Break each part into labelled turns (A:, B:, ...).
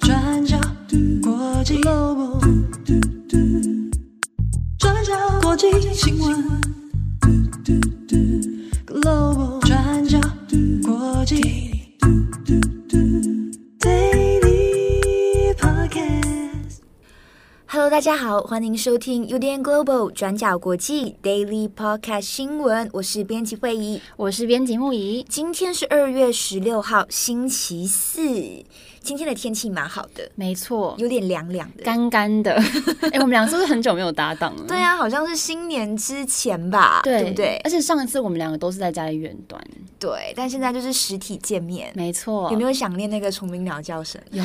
A: 转角国际 Global，转角国际新闻
B: Hello，大家好，欢迎收听 UDN Global 转角国际 Daily Podcast 新闻，我是编辑慧仪，
C: 我是编辑木仪，
B: 今天是二月十六号，星期四。今天的天气蛮好的，
C: 没错，
B: 有点凉凉的，
C: 干干的。哎、欸，我们两个是不是很久没有搭档了？
B: 对啊，好像是新年之前吧，
C: 对，
B: 对不对？
C: 而且上一次我们两个都是在家里远端，
B: 对，但现在就是实体见面，
C: 没错。
B: 有没有想念那个虫鸣鸟叫声？
C: 有，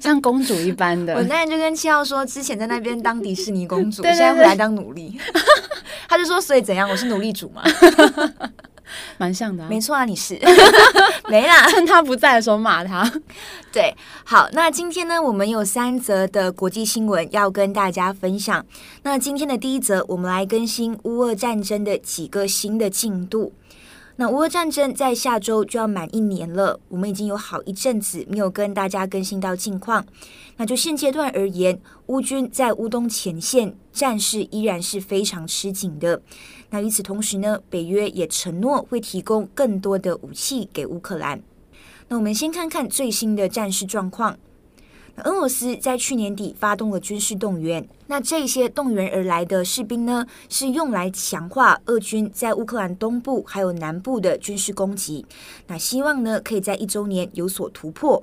C: 像公主一般的。
B: 我那天就跟七号说，之前在那边当迪士尼公主，
C: 对对对，
B: 现在回来当奴隶。他就说，所以怎样？我是奴隶主嘛？
C: 蛮像的、啊，
B: 没错啊，你是没啦，
C: 趁他不在的时候骂他。
B: 对，好，那今天呢，我们有三则的国际新闻要跟大家分享。那今天的第一则，我们来更新乌俄战争的几个新的进度。那乌俄战争在下周就要满一年了，我们已经有好一阵子没有跟大家更新到近况。那就现阶段而言，乌军在乌东前线战事依然是非常吃紧的。那与此同时呢，北约也承诺会提供更多的武器给乌克兰。那我们先看看最新的战事状况。俄罗斯在去年底发动了军事动员，那这些动员而来的士兵呢，是用来强化俄军在乌克兰东部还有南部的军事攻击。那希望呢，可以在一周年有所突破。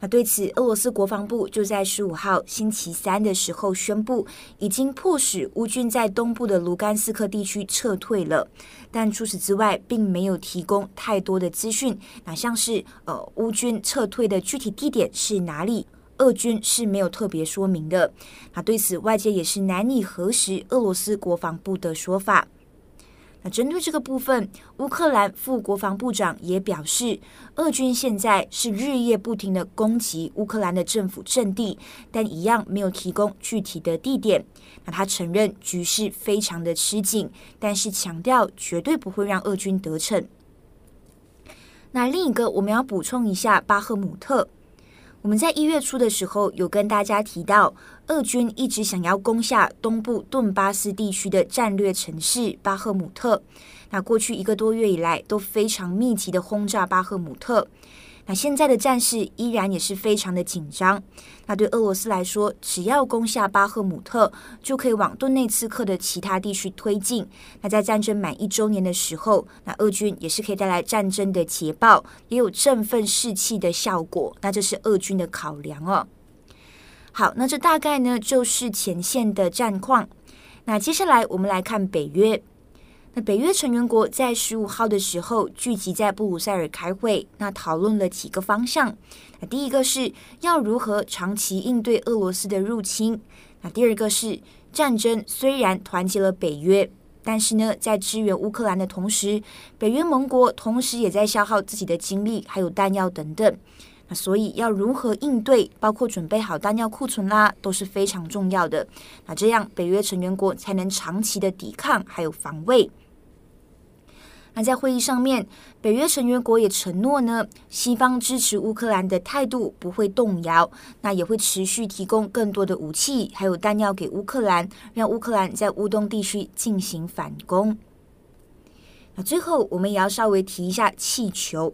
B: 那对此，俄罗斯国防部就在十五号星期三的时候宣布，已经迫使乌军在东部的卢甘斯克地区撤退了。但除此之外，并没有提供太多的资讯。那像是呃，乌军撤退的具体地点是哪里，俄军是没有特别说明的。那对此，外界也是难以核实俄罗斯国防部的说法。那针对这个部分，乌克兰副国防部长也表示，俄军现在是日夜不停地攻击乌克兰的政府阵地，但一样没有提供具体的地点。那他承认局势非常的吃紧，但是强调绝对不会让俄军得逞。那另一个我们要补充一下，巴赫姆特。我们在一月初的时候有跟大家提到，俄军一直想要攻下东部顿巴斯地区的战略城市巴赫姆特。那过去一个多月以来都非常密集的轰炸巴赫姆特。那现在的战事依然也是非常的紧张。那对俄罗斯来说，只要攻下巴赫姆特，就可以往顿内茨克的其他地区推进。那在战争满一周年的时候，那俄军也是可以带来战争的捷报，也有振奋士气的效果。那这是俄军的考量哦。好，那这大概呢就是前线的战况。那接下来我们来看北约。北约成员国在十五号的时候聚集在布鲁塞尔开会，那讨论了几个方向。那第一个是要如何长期应对俄罗斯的入侵。那第二个是战争虽然团结了北约，但是呢，在支援乌克兰的同时，北约盟国同时也在消耗自己的精力还有弹药等等。那所以要如何应对，包括准备好弹药库存啦，都是非常重要的。那这样北约成员国才能长期的抵抗还有防卫。那在会议上面，北约成员国也承诺呢，西方支持乌克兰的态度不会动摇，那也会持续提供更多的武器还有弹药给乌克兰，让乌克兰在乌东地区进行反攻。那最后我们也要稍微提一下气球。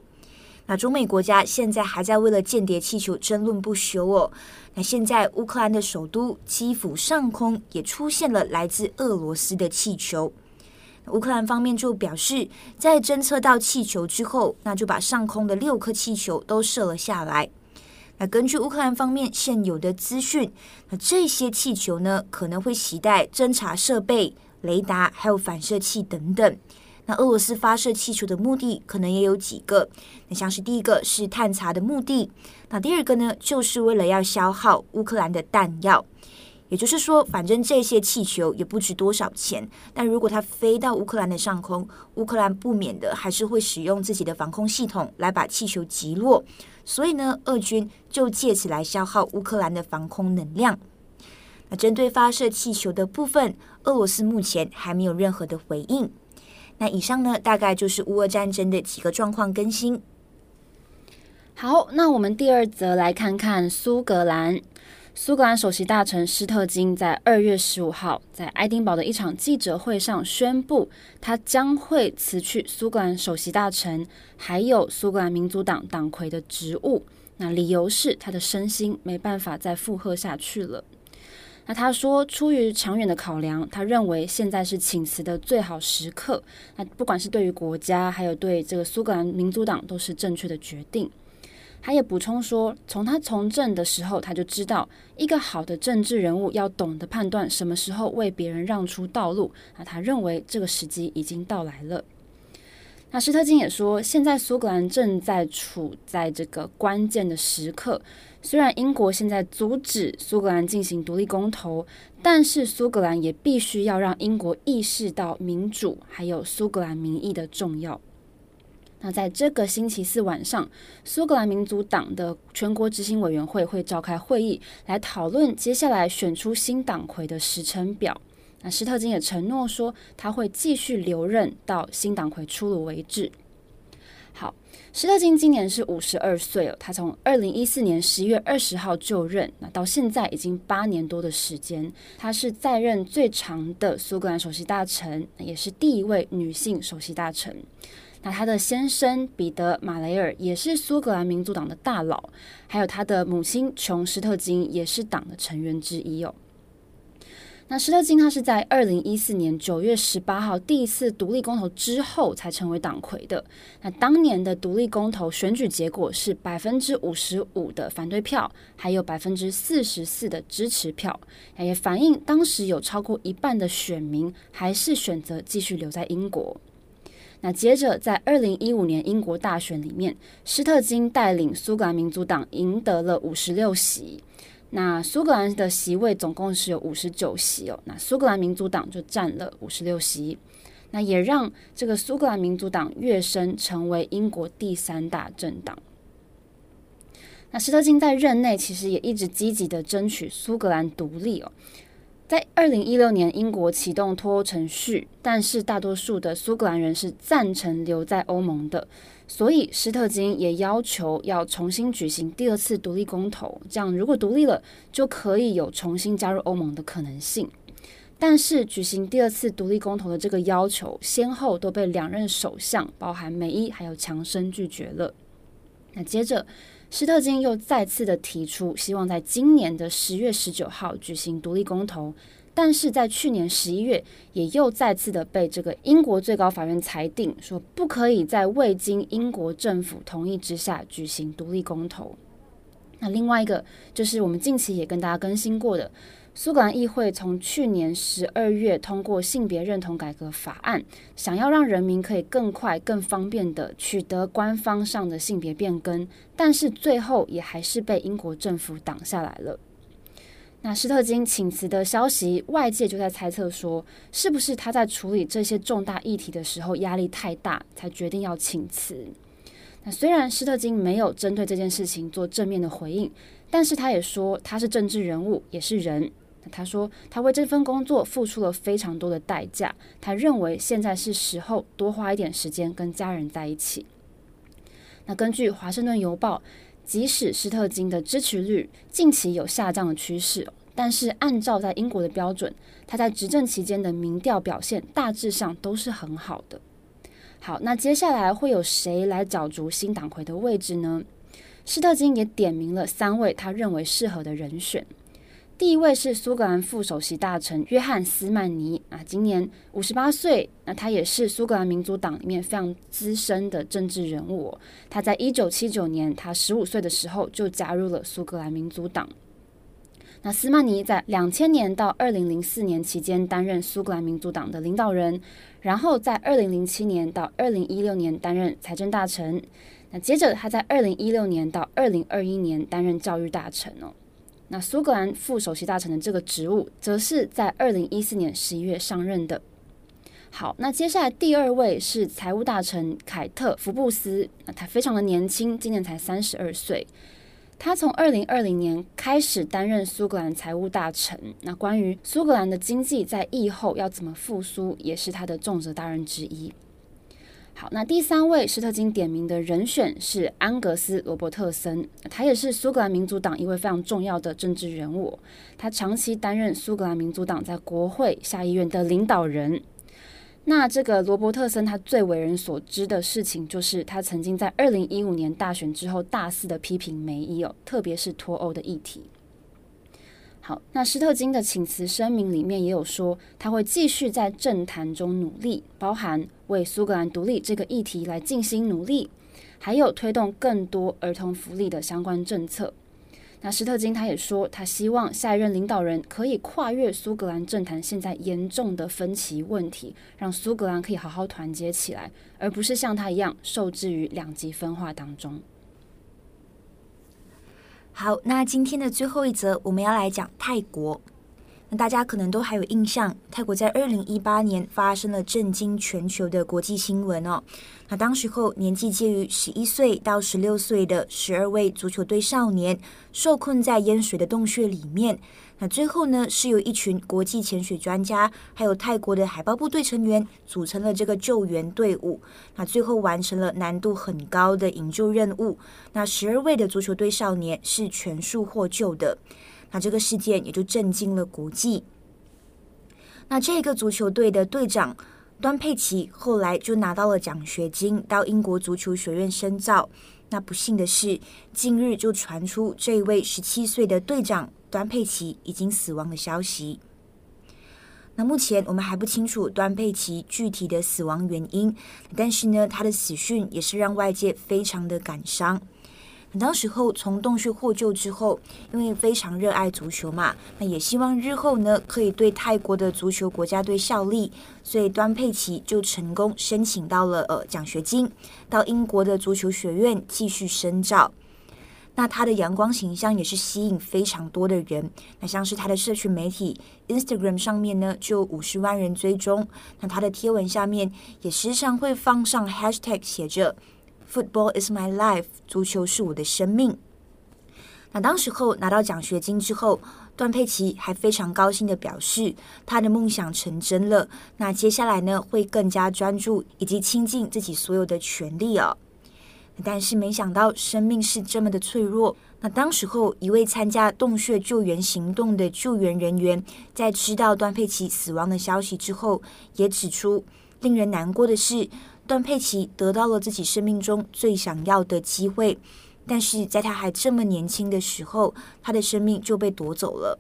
B: 那中美国家现在还在为了间谍气球争论不休哦。那现在乌克兰的首都基辅上空也出现了来自俄罗斯的气球。乌克兰方面就表示，在侦测到气球之后，那就把上空的六颗气球都射了下来。那根据乌克兰方面现有的资讯，那这些气球呢，可能会携带侦察设备、雷达还有反射器等等。那俄罗斯发射气球的目的可能也有几个，那像是第一个是探查的目的，那第二个呢，就是为了要消耗乌克兰的弹药。也就是说，反正这些气球也不值多少钱，但如果它飞到乌克兰的上空，乌克兰不免的还是会使用自己的防空系统来把气球击落。所以呢，俄军就借此来消耗乌克兰的防空能量。那针对发射气球的部分，俄罗斯目前还没有任何的回应。那以上呢，大概就是乌俄战争的几个状况更新。
C: 好，那我们第二则来看看苏格兰。苏格兰首席大臣施特金在二月十五号在爱丁堡的一场记者会上宣布，他将会辞去苏格兰首席大臣，还有苏格兰民族党党魁的职务。那理由是他的身心没办法再负荷下去了。那他说，出于长远的考量，他认为现在是请辞的最好时刻。那不管是对于国家，还有对这个苏格兰民族党，都是正确的决定。他也补充说，从他从政的时候，他就知道一个好的政治人物要懂得判断什么时候为别人让出道路。那他认为这个时机已经到来了。那施特金也说，现在苏格兰正在处在这个关键的时刻。虽然英国现在阻止苏格兰进行独立公投，但是苏格兰也必须要让英国意识到民主还有苏格兰民意的重要。那在这个星期四晚上，苏格兰民族党的全国执行委员会会召开会议，来讨论接下来选出新党魁的时程表。那施特金也承诺说，他会继续留任到新党魁出炉为止。好，施特金今年是五十二岁了，他从二零一四年十一月二十号就任，那到现在已经八年多的时间，他是在任最长的苏格兰首席大臣，也是第一位女性首席大臣。那他的先生彼得马雷尔也是苏格兰民族党的大佬，还有他的母亲琼施特金也是党的成员之一哦。那施特金他是在二零一四年九月十八号第一次独立公投之后才成为党魁的。那当年的独立公投选举结果是百分之五十五的反对票，还有百分之四十四的支持票，也反映当时有超过一半的选民还是选择继续留在英国。那接着，在二零一五年英国大选里面，施特金带领苏格兰民族党赢得了五十六席。那苏格兰的席位总共是有五十九席哦。那苏格兰民族党就占了五十六席，那也让这个苏格兰民族党跃升成为英国第三大政党。那施特金在任内其实也一直积极的争取苏格兰独立哦。在二零一六年，英国启动脱欧程序，但是大多数的苏格兰人是赞成留在欧盟的，所以施特金也要求要重新举行第二次独立公投，这样如果独立了，就可以有重新加入欧盟的可能性。但是举行第二次独立公投的这个要求，先后都被两任首相，包含梅伊还有强生拒绝了。那接着。施特金又再次的提出，希望在今年的十月十九号举行独立公投，但是在去年十一月，也又再次的被这个英国最高法院裁定，说不可以在未经英国政府同意之下举行独立公投。那另外一个就是我们近期也跟大家更新过的。苏格兰议会从去年十二月通过性别认同改革法案，想要让人民可以更快、更方便地取得官方上的性别变更，但是最后也还是被英国政府挡下来了。那施特金请辞的消息，外界就在猜测说，是不是他在处理这些重大议题的时候压力太大，才决定要请辞？那虽然施特金没有针对这件事情做正面的回应，但是他也说他是政治人物，也是人。他说，他为这份工作付出了非常多的代价。他认为现在是时候多花一点时间跟家人在一起。那根据《华盛顿邮报》，即使施特金的支持率近期有下降的趋势，但是按照在英国的标准，他在执政期间的民调表现大致上都是很好的。好，那接下来会有谁来角逐新党魁的位置呢？施特金也点名了三位他认为适合的人选。第一位是苏格兰副首席大臣约翰斯曼尼啊，今年五十八岁，那他也是苏格兰民族党里面非常资深的政治人物。他在一九七九年，他十五岁的时候就加入了苏格兰民族党。那斯曼尼在两千年到二零零四年期间担任苏格兰民族党的领导人，然后在二零零七年到二零一六年担任财政大臣。那接着他在二零一六年到二零二一年担任教育大臣哦。那苏格兰副首席大臣的这个职务，则是在二零一四年十一月上任的。好，那接下来第二位是财务大臣凯特福布斯，那他非常的年轻，今年才三十二岁。他从二零二零年开始担任苏格兰财务大臣。那关于苏格兰的经济在疫后要怎么复苏，也是他的重责大任之一。好，那第三位施特金点名的人选是安格斯·罗伯特森，他也是苏格兰民族党一位非常重要的政治人物，他长期担任苏格兰民族党在国会下议院的领导人。那这个罗伯特森他最为人所知的事情，就是他曾经在二零一五年大选之后大肆的批评梅伊哦，特别是脱欧的议题。好，那施特金的请辞声明里面也有说，他会继续在政坛中努力，包含为苏格兰独立这个议题来进行努力，还有推动更多儿童福利的相关政策。那施特金他也说，他希望下一任领导人可以跨越苏格兰政坛现在严重的分歧问题，让苏格兰可以好好团结起来，而不是像他一样受制于两极分化当中。
B: 好，那今天的最后一则，我们要来讲泰国。大家可能都还有印象，泰国在二零一八年发生了震惊全球的国际新闻哦。那当时候年纪介于十一岁到十六岁的十二位足球队少年受困在淹水的洞穴里面。那最后呢，是由一群国际潜水专家，还有泰国的海豹部队成员组成了这个救援队伍。那最后完成了难度很高的营救任务。那十二位的足球队少年是全数获救的。那这个事件也就震惊了国际。那这个足球队的队长端佩奇后来就拿到了奖学金，到英国足球学院深造。那不幸的是，近日就传出这位十七岁的队长。端佩奇已经死亡的消息。那目前我们还不清楚端佩奇具体的死亡原因，但是呢，他的死讯也是让外界非常的感伤。当时候从洞穴获救之后，因为非常热爱足球嘛，那也希望日后呢可以对泰国的足球国家队效力，所以端佩奇就成功申请到了呃奖学金，到英国的足球学院继续深造。那他的阳光形象也是吸引非常多的人。那像是他的社群媒体 Instagram 上面呢，就五十万人追踪。那他的贴文下面也时常会放上 Hashtag 写着 “Football is my life”，足球是我的生命。那当时候拿到奖学金之后，段佩奇还非常高兴地表示，他的梦想成真了。那接下来呢，会更加专注以及倾尽自己所有的全力哦。但是没想到生命是这么的脆弱。那当时候，一位参加洞穴救援行动的救援人员，在知道段佩奇死亡的消息之后，也指出，令人难过的是，段佩奇得到了自己生命中最想要的机会，但是在他还这么年轻的时候，他的生命就被夺走了。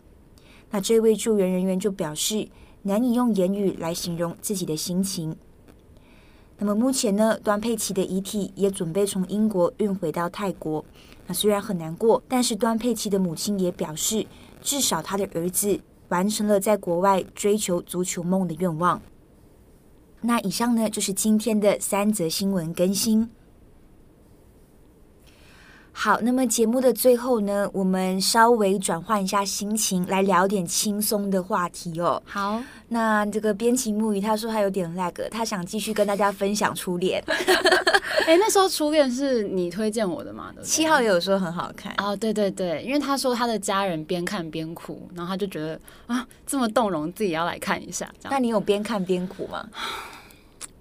B: 那这位救援人员就表示，难以用言语来形容自己的心情。那么目前呢，段佩奇的遗体也准备从英国运回到泰国。那虽然很难过，但是段佩奇的母亲也表示，至少他的儿子完成了在国外追求足球梦的愿望。那以上呢，就是今天的三则新闻更新。好，那么节目的最后呢，我们稍微转换一下心情，来聊点轻松的话题哦。
C: 好，
B: 那这个编辑木鱼他说他有点 lag，他想继续跟大家分享初恋。
C: 哎，那时候初恋是你推荐我的嘛？
B: 七号也有说很好看
C: 哦，对对对，因为他说他的家人边看边哭，然后他就觉得啊这么动容，自己要来看一下。
B: 那你有边看边哭吗？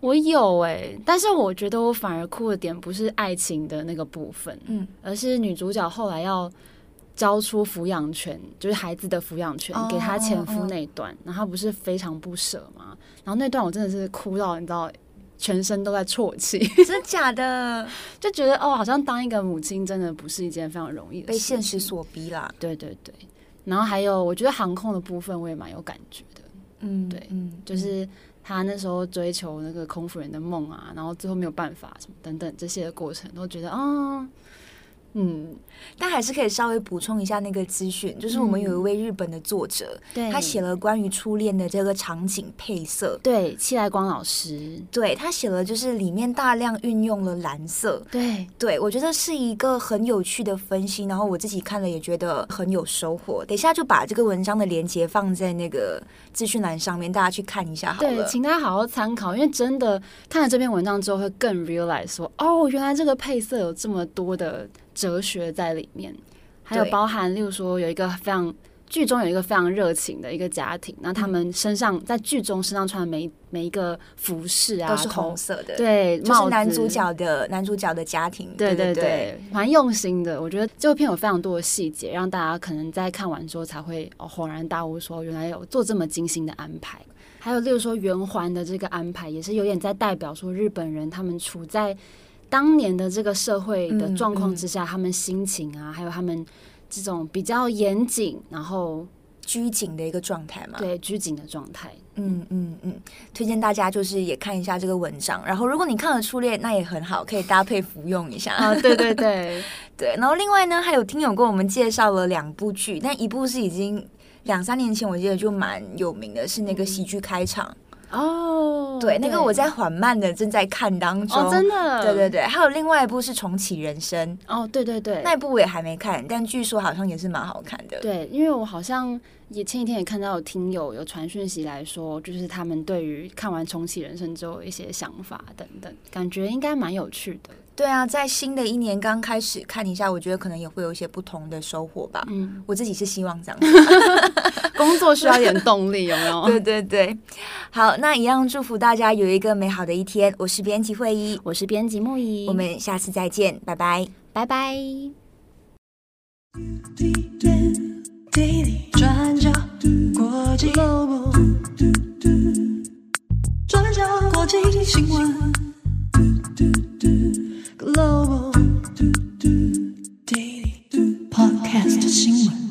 C: 我有哎、欸，但是我觉得我反而哭的点不是爱情的那个部分，嗯，而是女主角后来要交出抚养权，就是孩子的抚养权给她前夫那段，然后她不是非常不舍吗？然后那段我真的是哭到你知道，全身都在啜泣，
B: 真的假的？
C: 就觉得哦，好像当一个母亲真的不是一件非常容易的事，
B: 被现实所逼啦。
C: 对对对，然后还有我觉得航空的部分我也蛮有感觉的，嗯，对，嗯，就是。他那时候追求那个空服人的梦啊，然后最后没有办法，什么等等这些的过程，都觉得啊。嗯，
B: 但还是可以稍微补充一下那个资讯，就是我们有一位日本的作者，
C: 嗯、
B: 他写了关于初恋的这个场景配色，
C: 对，七来光老师，
B: 对，他写了就是里面大量运用了蓝色，
C: 对，
B: 对我觉得是一个很有趣的分析，然后我自己看了也觉得很有收获。等一下就把这个文章的连接放在那个资讯栏上面，大家去看一下好了。
C: 对，请大家好好参考，因为真的看了这篇文章之后，会更 realize 说，哦，原来这个配色有这么多的。哲学在里面，还有包含，例如说有一个非常剧中有一个非常热情的一个家庭，那他们身上在剧中身上穿的每每一个服饰啊
B: 都是红色的，
C: 对，
B: 就是男主角的男主角的家庭，
C: 对对对，蛮用心的。我觉得这部片有非常多的细节，让大家可能在看完之后才会哦恍然大悟，说原来有做这么精心的安排。还有例如说圆环的这个安排，也是有点在代表说日本人他们处在当年的这个社会的状况之下，嗯嗯、他们心情啊，还有他们这种比较严谨，然后。
B: 拘谨的一个状态嘛，
C: 对，拘谨的状态。
B: 嗯嗯嗯，推荐大家就是也看一下这个文章，然后如果你看了《初恋》，那也很好，可以搭配服用一下
C: 啊。对对对
B: 对，然后另外呢，还有听友跟我们介绍了两部剧，但一部是已经两三年前我记得就蛮有名的，是那个喜剧开场。
C: 哦，
B: 对，那个我在缓慢的正在看当中，
C: 哦，真的，
B: 对对对，还有另外一部是重启人生，
C: 哦，对对对，
B: 那一部我也还没看，但据说好像也是蛮好看的，
C: 对，因为我好像也前几天也看到有听友有传讯息来说，就是他们对于看完重启人生之后一些想法等等，感觉应该蛮有趣的。
B: 对啊，在新的一年刚开始看一下，我觉得可能也会有一些不同的收获吧。嗯，我自己是希望这样。
C: 工作需要点动力，有没有？
B: 对对对，好，那一样祝福大家有一个美好的一天。我是编辑会议，
C: 我是编辑木仪，
B: 我们下次再见，拜拜，
C: 拜拜。转角国际 g 转角
A: 新闻。
C: Global Podcast 新
A: 闻。